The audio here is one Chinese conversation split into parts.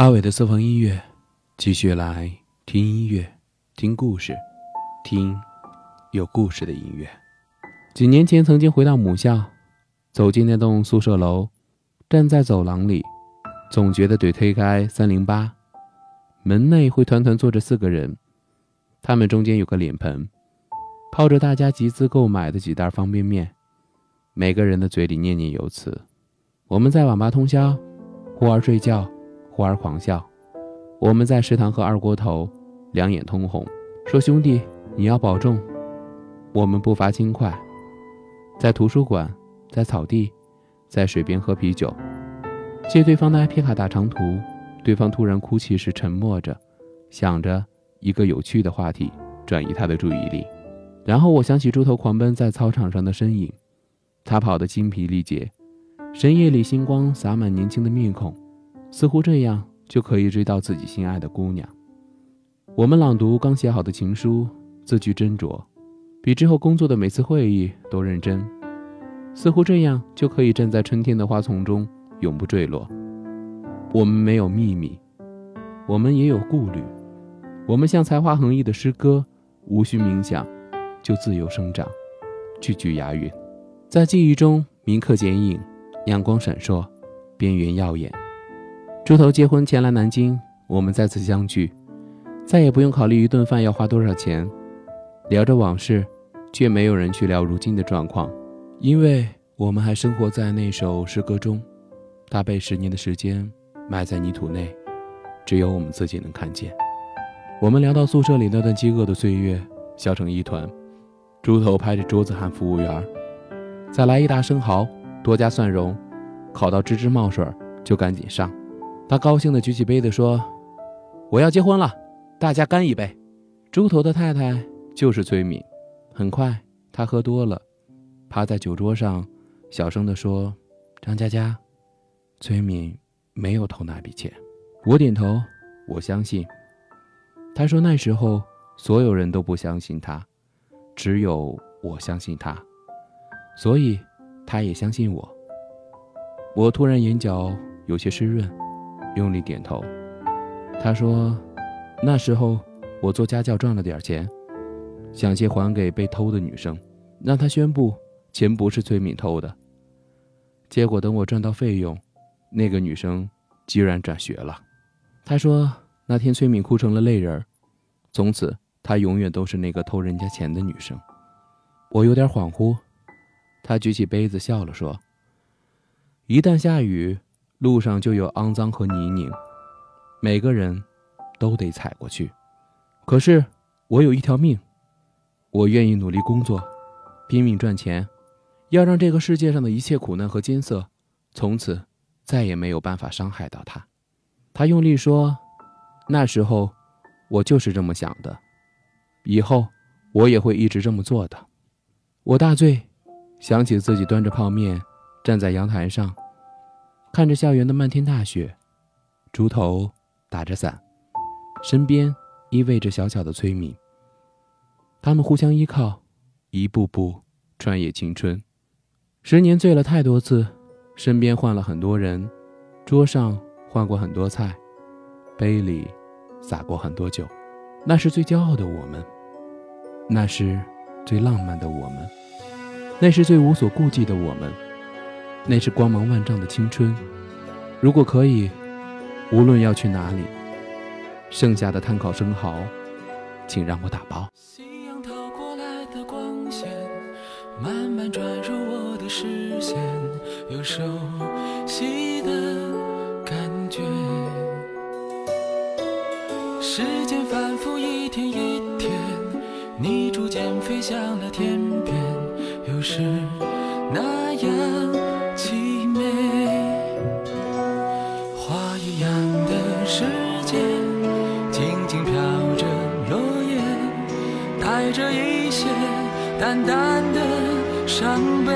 阿伟的私房音乐，继续来听音乐，听故事，听有故事的音乐。几年前，曾经回到母校，走进那栋宿舍楼，站在走廊里，总觉得得推开三零八，门内会团团坐着四个人，他们中间有个脸盆，泡着大家集资购买的几袋方便面，每个人的嘴里念念有词。我们在网吧通宵，忽而睡觉。忽而狂笑，我们在食堂喝二锅头，两眼通红，说：“兄弟，你要保重。”我们步伐轻快，在图书馆，在草地，在水边喝啤酒，借对方的 IP 卡打长途。对方突然哭泣时，沉默着，想着一个有趣的话题，转移他的注意力。然后我想起猪头狂奔在操场上的身影，他跑得精疲力竭，深夜里星光洒满年轻的面孔。似乎这样就可以追到自己心爱的姑娘。我们朗读刚写好的情书，字句斟酌，比之后工作的每次会议都认真。似乎这样就可以站在春天的花丛中，永不坠落。我们没有秘密，我们也有顾虑。我们像才华横溢的诗歌，无需冥想，就自由生长，句句押韵，在记忆中铭刻剪影，阳光闪烁，边缘耀眼。猪头结婚前来南京，我们再次相聚，再也不用考虑一顿饭要花多少钱，聊着往事，却没有人去聊如今的状况，因为我们还生活在那首诗歌中，它被十年的时间埋在泥土内，只有我们自己能看见。我们聊到宿舍里那段饥饿的岁月，笑成一团。猪头拍着桌子喊服务员：“再来一打生蚝，多加蒜蓉，烤到吱吱冒水就赶紧上。”他高兴地举起杯子说：“我要结婚了，大家干一杯。”猪头的太太就是崔敏。很快，他喝多了，趴在酒桌上，小声地说：“张佳佳，崔敏没有偷那笔钱。”我点头，我相信。他说：“那时候所有人都不相信他，只有我相信他，所以他也相信我。”我突然眼角有些湿润。用力点头，他说：“那时候我做家教赚了点钱，想借还给被偷的女生，让她宣布钱不是崔敏偷的。结果等我赚到费用，那个女生居然转学了。”他说：“那天崔敏哭成了泪人儿，从此她永远都是那个偷人家钱的女生。”我有点恍惚，他举起杯子笑了说：“一旦下雨。”路上就有肮脏和泥泞，每个人都得踩过去。可是我有一条命，我愿意努力工作，拼命赚钱，要让这个世界上的一切苦难和艰涩，从此再也没有办法伤害到他。他用力说：“那时候我就是这么想的，以后我也会一直这么做的。”我大醉，想起自己端着泡面站在阳台上。看着校园的漫天大雪，猪头打着伞，身边依偎着小小的崔敏。他们互相依靠，一步步穿越青春。十年醉了太多次，身边换了很多人，桌上换过很多菜，杯里洒过很多酒。那是最骄傲的我们，那是最浪漫的我们，那是最无所顾忌的我们。那是光芒万丈的青春。如果可以，无论要去哪里，剩下的碳烤生蚝，请让我打包。夕阳透过来的光线，慢慢转入我的视线，有熟悉的感觉。时间反复一天一天，你逐渐飞向了天边，有时着一些淡淡的伤悲，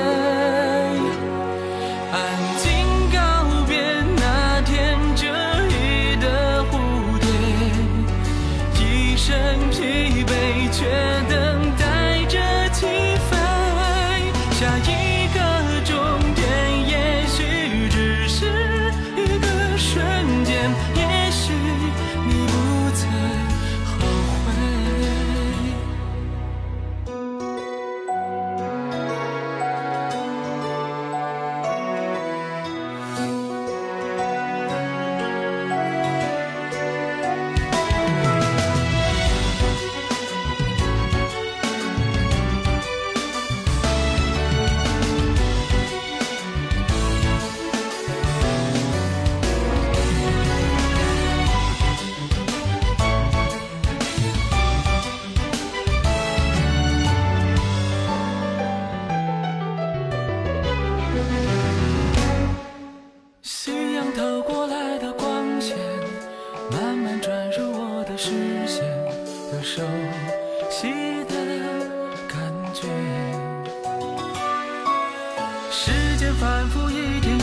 反复一天一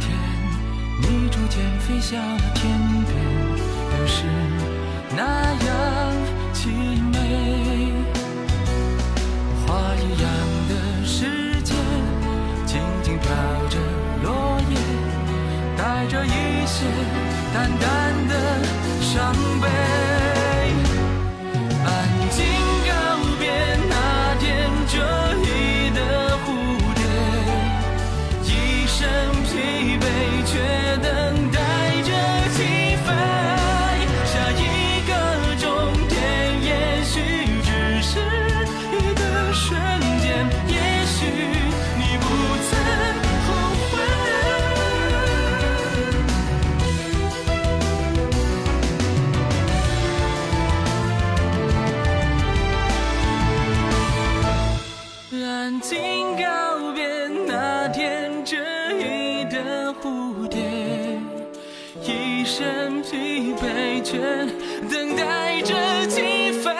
天，你逐渐飞向了天边，又是那样凄美。花一样的世界，静静飘着落叶，带着一些淡淡的伤悲。经告别那天这一的蝴蝶，一身疲惫，却等待着几分。